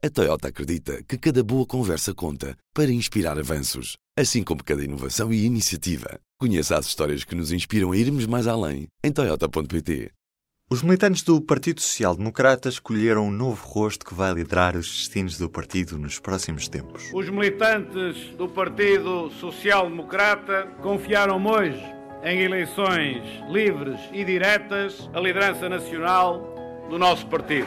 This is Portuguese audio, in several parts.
A Toyota acredita que cada boa conversa conta para inspirar avanços, assim como cada inovação e iniciativa. Conheça as histórias que nos inspiram a irmos mais além em Toyota.pt. Os militantes do Partido Social Democrata escolheram um novo rosto que vai liderar os destinos do partido nos próximos tempos. Os militantes do Partido Social Democrata confiaram hoje em eleições livres e diretas a liderança nacional do nosso partido.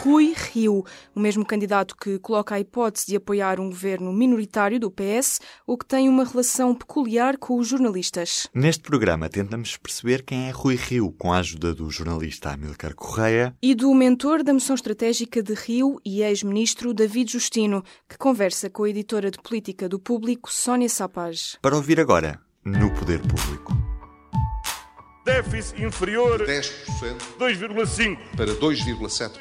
Rui Rio, o mesmo candidato que coloca a hipótese de apoiar um governo minoritário do PS, o que tem uma relação peculiar com os jornalistas. Neste programa tentamos perceber quem é Rui Rio, com a ajuda do jornalista Amilcar Correia e do mentor da moção estratégica de Rio e ex-ministro David Justino, que conversa com a editora de política do público Sónia Sapaz. Para ouvir agora, no Poder Público déficit inferior 10% 2,5 para 2,7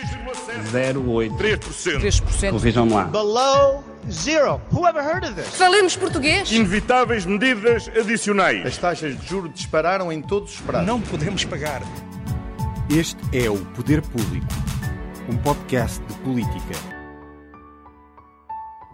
0,8 3%. 3%. Vejam lá. Below zero. Who ever heard of this? Falemos português. Inevitáveis medidas adicionais. As taxas de juros dispararam em todos os prazos. Não podemos pagar. Este é o Poder Público, um podcast de política.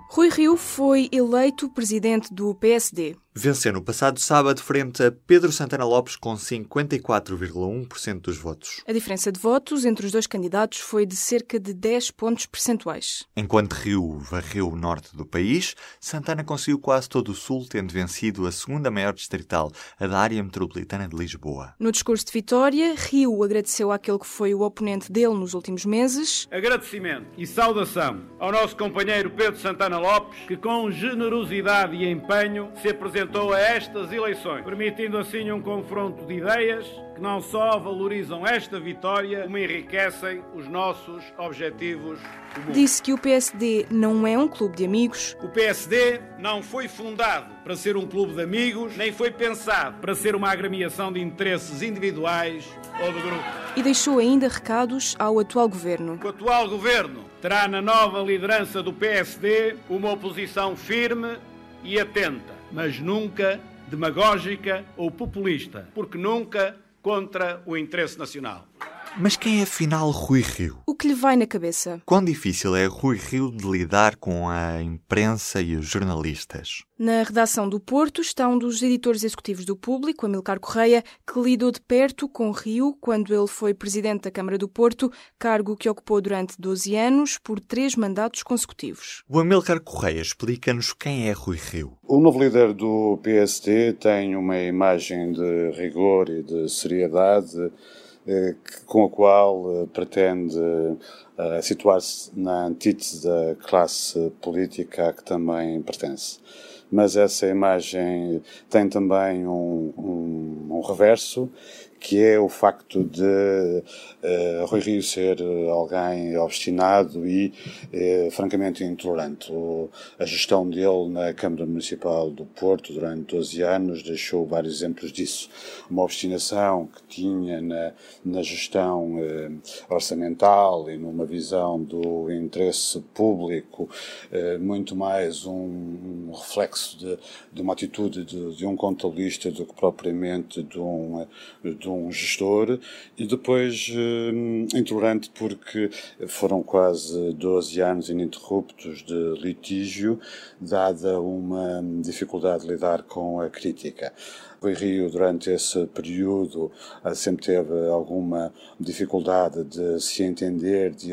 Rui Rio foi eleito presidente do PSD. Venceu no passado sábado frente a Pedro Santana Lopes com 54,1% dos votos. A diferença de votos entre os dois candidatos foi de cerca de 10 pontos percentuais. Enquanto Rio varreu o norte do país, Santana conseguiu quase todo o sul, tendo vencido a segunda maior distrital, a da área metropolitana de Lisboa. No discurso de vitória, Rio agradeceu àquele que foi o oponente dele nos últimos meses. Agradecimento e saudação ao nosso companheiro Pedro Santana Lopes, que com generosidade e empenho se apresentou apresentou a estas eleições, permitindo assim um confronto de ideias que não só valorizam esta vitória, como enriquecem os nossos objetivos comuns. Disse que o PSD não é um clube de amigos. O PSD não foi fundado para ser um clube de amigos, nem foi pensado para ser uma agremiação de interesses individuais ou de grupo. E deixou ainda recados ao atual governo. O atual governo terá na nova liderança do PSD uma oposição firme e atenta mas nunca demagógica ou populista, porque nunca contra o interesse nacional. Mas quem é afinal Rui Rio? O que lhe vai na cabeça? Quão difícil é Rui Rio de lidar com a imprensa e os jornalistas? Na redação do Porto está um dos editores executivos do Público, Amilcar Correia, que lidou de perto com Rio quando ele foi presidente da Câmara do Porto, cargo que ocupou durante 12 anos por três mandatos consecutivos. O Amilcar Correia explica-nos quem é Rui Rio. O novo líder do PSD tem uma imagem de rigor e de seriedade com a qual eh, pretende eh, situar-se na antítese da classe política a que também pertence. Mas essa imagem tem também um, um, um reverso que é o facto de uh, Rui Rio ser alguém obstinado e uh, francamente intolerante. O, a gestão dele na Câmara Municipal do Porto durante 12 anos deixou vários exemplos disso. Uma obstinação que tinha na, na gestão uh, orçamental e numa visão do interesse público, muito mais um, um reflexo de, de, uma atitude de, de, um contabilista do que propriamente de um, de um um gestor e depois eh, intolerante porque foram quase 12 anos ininterruptos de litígio, dada uma dificuldade de lidar com a crítica. Rui Rio, durante esse período, eh, sempre teve alguma dificuldade de se entender, de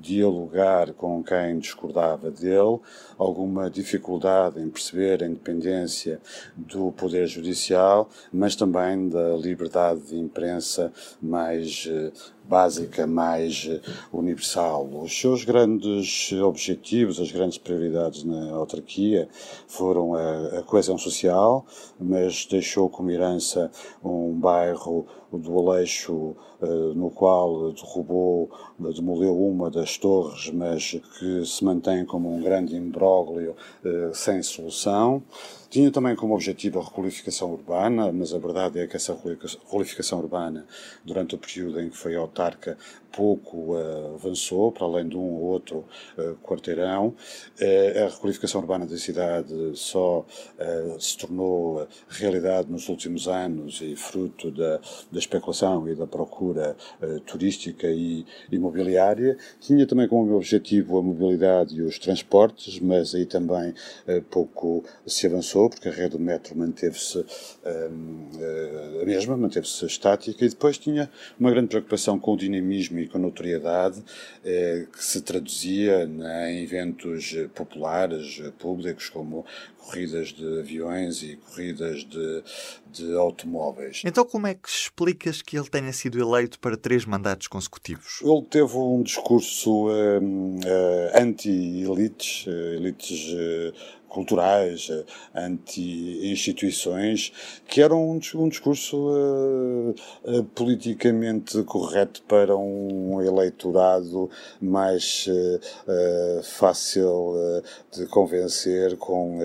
dialogar com quem discordava dele, alguma dificuldade em perceber a independência do Poder Judicial, mas também da liberdade de imprensa mais eh, básica, mais eh, universal. Os seus grandes objetivos, as grandes prioridades na autarquia foram a, a coesão social, mas deixou como herança um bairro do Aleixo no qual derrubou, demoliu uma das torres, mas que se mantém como um grande imbróglio eh, sem solução. Tinha também como objetivo a requalificação urbana, mas a verdade é que essa requalificação urbana, durante o período em que foi autarca pouco uh, avançou, para além de um ou outro quarteirão. A requalificação urbana da cidade só se tornou realidade nos últimos anos e fruto da, da especulação e da procura turística e imobiliária. Tinha também como objetivo a mobilidade e os transportes, mas aí também pouco se avançou, porque a rede do metro manteve-se a mesma, manteve-se estática, e depois tinha uma grande preocupação com o dinamismo e com notoriedade eh, que se traduzia em eventos populares, públicos, como corridas de aviões e corridas de, de automóveis. Então, como é que explicas que ele tenha sido eleito para três mandatos consecutivos? Ele teve um discurso uh, uh, anti-elites, uh, elites culturais, anti-instituições, que eram um, um discurso uh, uh, politicamente correto para um eleitorado mais uh, fácil de convencer com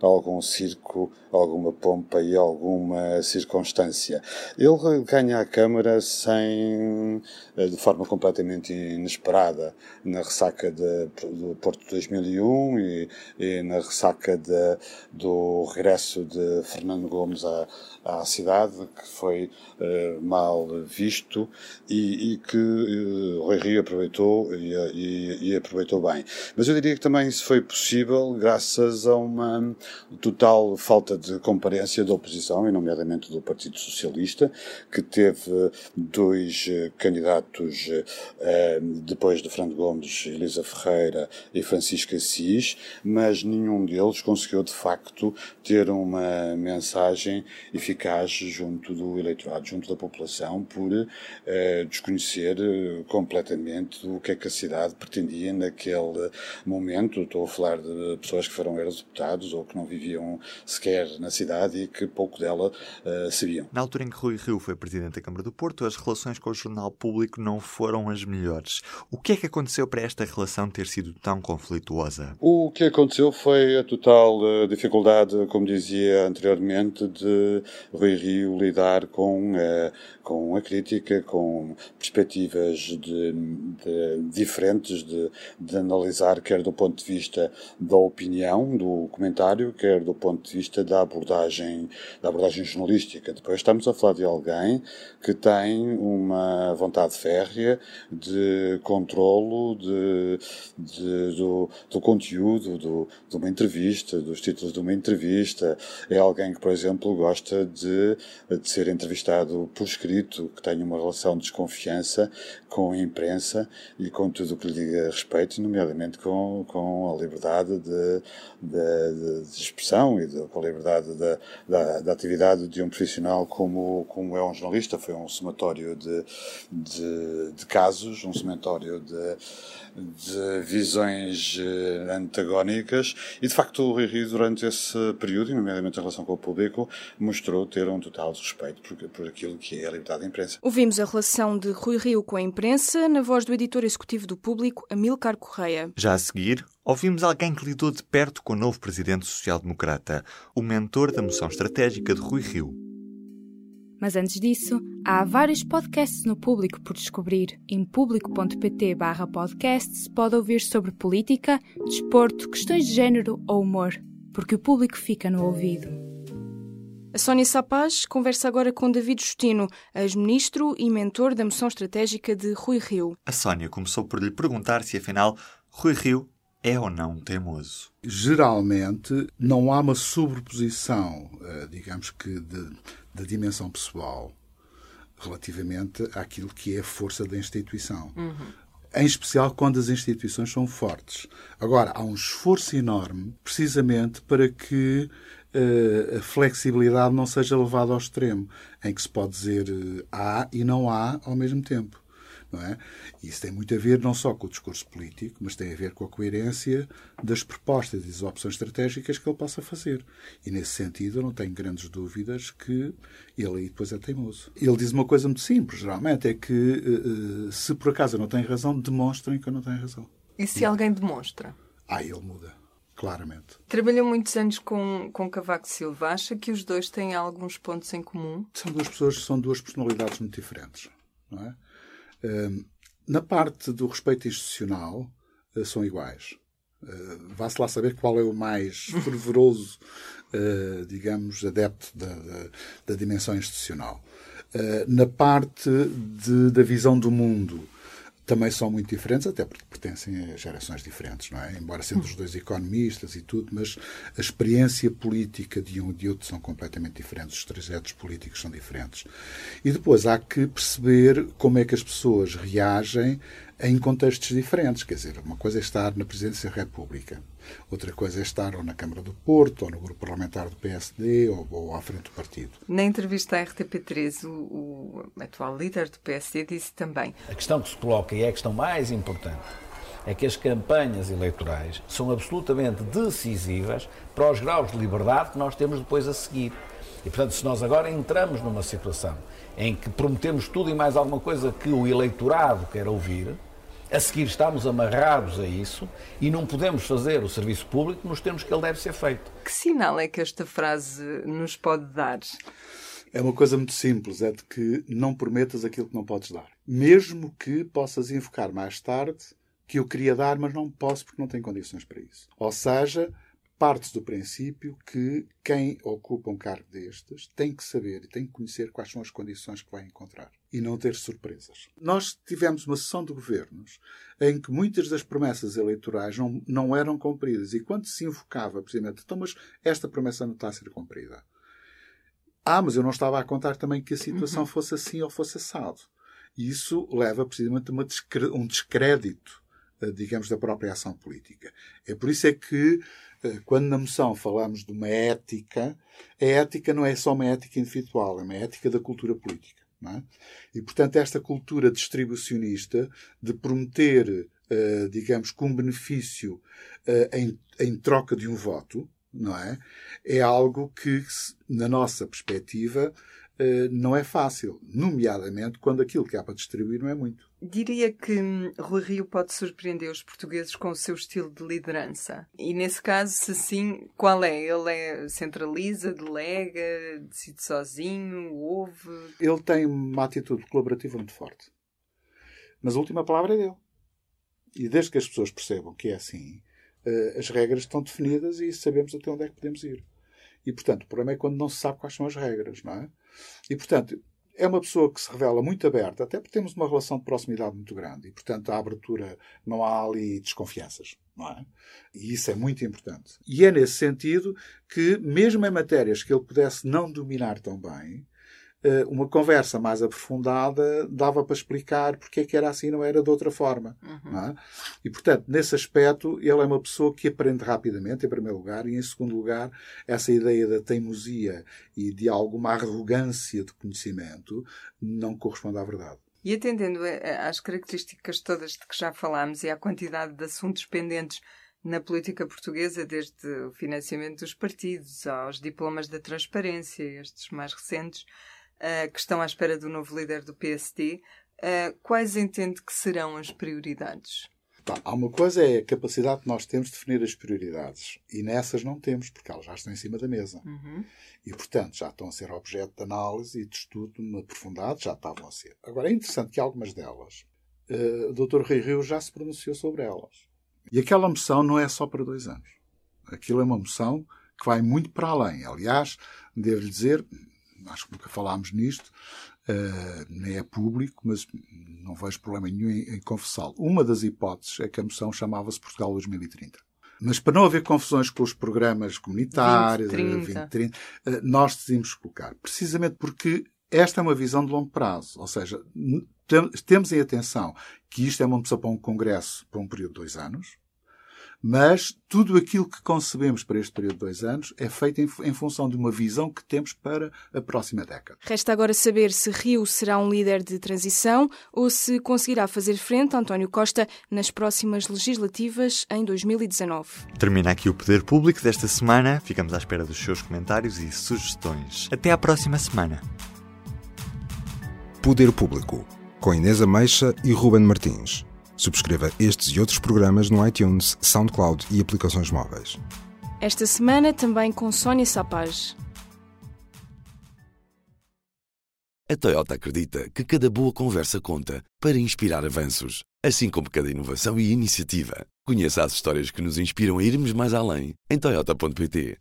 algum circo, alguma pompa e alguma circunstância. Ele ganha a Câmara sem, de forma completamente inesperada, na ressaca de, do Porto 2001 e, e na ressaca de, do regresso de Fernando Gomes à, à cidade, que foi uh, mal visto e, e que uh, Rui Rio aproveitou e, e, e, aproveitou bem. Mas eu diria que também isso foi possível graças a uma total falta de comparência da oposição, e nomeadamente do Partido Socialista, que teve dois uh, candidatos depois de Fernando Gomes, Elisa Ferreira e Francisco Assis, mas nenhum deles deles conseguiu de facto ter uma mensagem eficaz junto do eleitorado, junto da população, por eh, desconhecer eh, completamente o que é que a cidade pretendia naquele momento. Estou a falar de pessoas que foram eurodeputados ou que não viviam sequer na cidade e que pouco dela eh, sabiam. Na altura em que Rui Rio foi presidente da Câmara do Porto, as relações com o jornal público não foram as melhores. O que é que aconteceu para esta relação ter sido tão conflituosa? O que aconteceu foi a total uh, dificuldade, como dizia anteriormente, de Rui Rio lidar com, uh, com a crítica, com perspectivas de, de, diferentes de, de, analisar, quer do ponto de vista da opinião, do comentário, quer do ponto de vista da abordagem, da abordagem jornalística. Depois estamos a falar de alguém que tem uma vontade férrea de controlo de, do, do conteúdo do, de uma entrevista dos títulos de uma entrevista. É alguém que, por exemplo, gosta de, de ser entrevistado por escrito, que tenha uma relação de desconfiança com a imprensa e com tudo o que lhe diga respeito, nomeadamente com, com a liberdade de, de, de expressão e de, com a liberdade da, da, da, atividade de um profissional como, como é um jornalista. Foi um somatório de, de, de casos, um somatório de, de visões eh, antagónicas e, de facto, o Rui Rio, durante esse período, nomeadamente em relação com o público, mostrou ter um total respeito por, por aquilo que é a liberdade de imprensa. Ouvimos a relação de Rui Rio com a imprensa na voz do editor executivo do Público, Amilcar Correia. Já a seguir, ouvimos alguém que lidou de perto com o novo presidente social-democrata, o mentor da moção estratégica de Rui Rio. Mas antes disso, há vários podcasts no público por descobrir. Em público.pt barra podcasts pode ouvir sobre política, desporto, questões de género ou humor, porque o público fica no ouvido. A Sónia Sapaz conversa agora com David Justino, ex-ministro e mentor da moção estratégica de Rui Rio. A Sónia começou por lhe perguntar se afinal Rui Rio é ou não teimoso? Geralmente não há uma sobreposição, eh, digamos que, de, da dimensão pessoal relativamente àquilo que é a força da instituição. Uhum. Em especial quando as instituições são fortes. Agora, há um esforço enorme precisamente para que uh, a flexibilidade não seja levada ao extremo, em que se pode dizer uh, há e não há ao mesmo tempo não é? Isso tem muito a ver não só com o discurso político, mas tem a ver com a coerência das propostas e das opções estratégicas que ele possa fazer. E nesse sentido, eu não tenho grandes dúvidas que ele aí depois é teimoso. Ele diz uma coisa muito simples, geralmente, é que eh, eh, se por acaso eu não tenho razão, demonstrem que eu não tenho razão. E se alguém demonstra? Ah, ele muda claramente. Trabalhou muitos anos com, com Cavaco Silva. Acha que os dois têm alguns pontos em comum? São duas pessoas, são duas personalidades muito diferentes. Não é? Na parte do respeito institucional, são iguais. Vá-se lá saber qual é o mais fervoroso, digamos, adepto da, da, da dimensão institucional. Na parte de, da visão do mundo, também são muito diferentes, até porque pertencem a gerações diferentes, não é? Embora sendo os dois economistas e tudo, mas a experiência política de um e de outro são completamente diferentes, os trajetos políticos são diferentes. E depois há que perceber como é que as pessoas reagem em contextos diferentes. Quer dizer, uma coisa é estar na Presidência da República, outra coisa é estar ou na Câmara do Porto, ou no grupo parlamentar do PSD, ou, ou à frente do partido. Na entrevista à RTP3, o, o atual líder do PSD disse também: A questão que se coloca, e é a questão mais importante, é que as campanhas eleitorais são absolutamente decisivas para os graus de liberdade que nós temos depois a seguir. E, portanto, se nós agora entramos numa situação em que prometemos tudo e mais alguma coisa que o eleitorado quer ouvir, a seguir estamos amarrados a isso e não podemos fazer o serviço público nos termos que ele deve ser feito. Que sinal é que esta frase nos pode dar? É uma coisa muito simples, é de que não prometas aquilo que não podes dar. Mesmo que possas invocar mais tarde que eu queria dar, mas não posso porque não tenho condições para isso. Ou seja, parte do princípio que quem ocupa um cargo destes tem que saber e tem que conhecer quais são as condições que vai encontrar e não ter surpresas. Nós tivemos uma sessão de governos em que muitas das promessas eleitorais não, não eram cumpridas e quando se invocava, precisamente, então, mas esta promessa não está a ser cumprida. Ah, mas eu não estava a contar também que a situação uhum. fosse assim ou fosse assado. E isso leva precisamente a um descrédito, eh, digamos, da própria ação política. É por isso é que quando na moção falamos de uma ética, a ética não é só uma ética individual, é uma ética da cultura política. É? E, portanto, esta cultura distribucionista de prometer, uh, digamos, com benefício uh, em, em troca de um voto, não é? É algo que, na nossa perspectiva, uh, não é fácil, nomeadamente quando aquilo que há para distribuir não é muito. Diria que hum, Rui Rio pode surpreender os portugueses com o seu estilo de liderança. E nesse caso, se sim, qual é? Ele é centraliza, delega, decide sozinho, ouve? Ele tem uma atitude colaborativa muito forte. Mas a última palavra é dele. E desde que as pessoas percebam que é assim, eh, as regras estão definidas e sabemos até onde é que podemos ir. E, portanto, o problema é quando não se sabe quais são as regras, não é? E, portanto, é uma pessoa que se revela muito aberta, até porque temos uma relação de proximidade muito grande e, portanto, a abertura não há ali desconfianças, não é? E isso é muito importante. E é nesse sentido que, mesmo em matérias que ele pudesse não dominar tão bem, uma conversa mais aprofundada dava para explicar porque é que era assim não era de outra forma. Uhum. É? E, portanto, nesse aspecto, ele é uma pessoa que aprende rapidamente, em primeiro lugar, e, em segundo lugar, essa ideia da teimosia e de alguma arrogância de conhecimento não corresponde à verdade. E atendendo às características todas de que já falámos e à quantidade de assuntos pendentes na política portuguesa, desde o financiamento dos partidos aos diplomas da transparência, estes mais recentes, uh, que estão à espera do novo líder do PSD, uh, quais entende que serão as prioridades? Tá, há uma coisa é a capacidade que nós temos de definir as prioridades. E nessas não temos, porque elas já estão em cima da mesa. Uhum. E, portanto, já estão a ser objeto de análise e de estudo aprofundado, já estavam a ser. Agora, é interessante que algumas delas, uh, o Dr. Rui Rio já se pronunciou sobre elas. E aquela moção não é só para dois anos. Aquilo é uma moção que vai muito para além. Aliás, devo-lhe dizer, acho que nunca falámos nisto, uh, nem é público, mas não vejo problema nenhum em, em confessá-lo. Uma das hipóteses é que a moção chamava-se Portugal 2030. Mas para não haver confusões com os programas comunitários, 2030, 2030 uh, nós decidimos colocar, precisamente porque esta é uma visão de longo prazo, ou seja, temos em atenção que isto é uma moção para um congresso para um período de dois anos, mas tudo aquilo que concebemos para este período de dois anos é feito em, em, função de uma visão que temos para a próxima década. Resta agora saber se Rio será um líder de transição ou se conseguirá fazer frente a António Costa nas próximas legislativas em 2019. Termina aqui o Poder Público desta semana. Ficamos à espera dos seus comentários e sugestões. Até à próxima semana. Poder Público, com Inês Ameixa e Ruben Martins. Subscreva estes e outros programas no iTunes, SoundCloud e aplicações móveis. Esta semana também com Sónia Sapage. A Toyota acredita que cada boa conversa conta para inspirar avanços, assim como cada inovação e iniciativa. Conheça as histórias que nos inspiram a irmos mais além em Toyota.pt.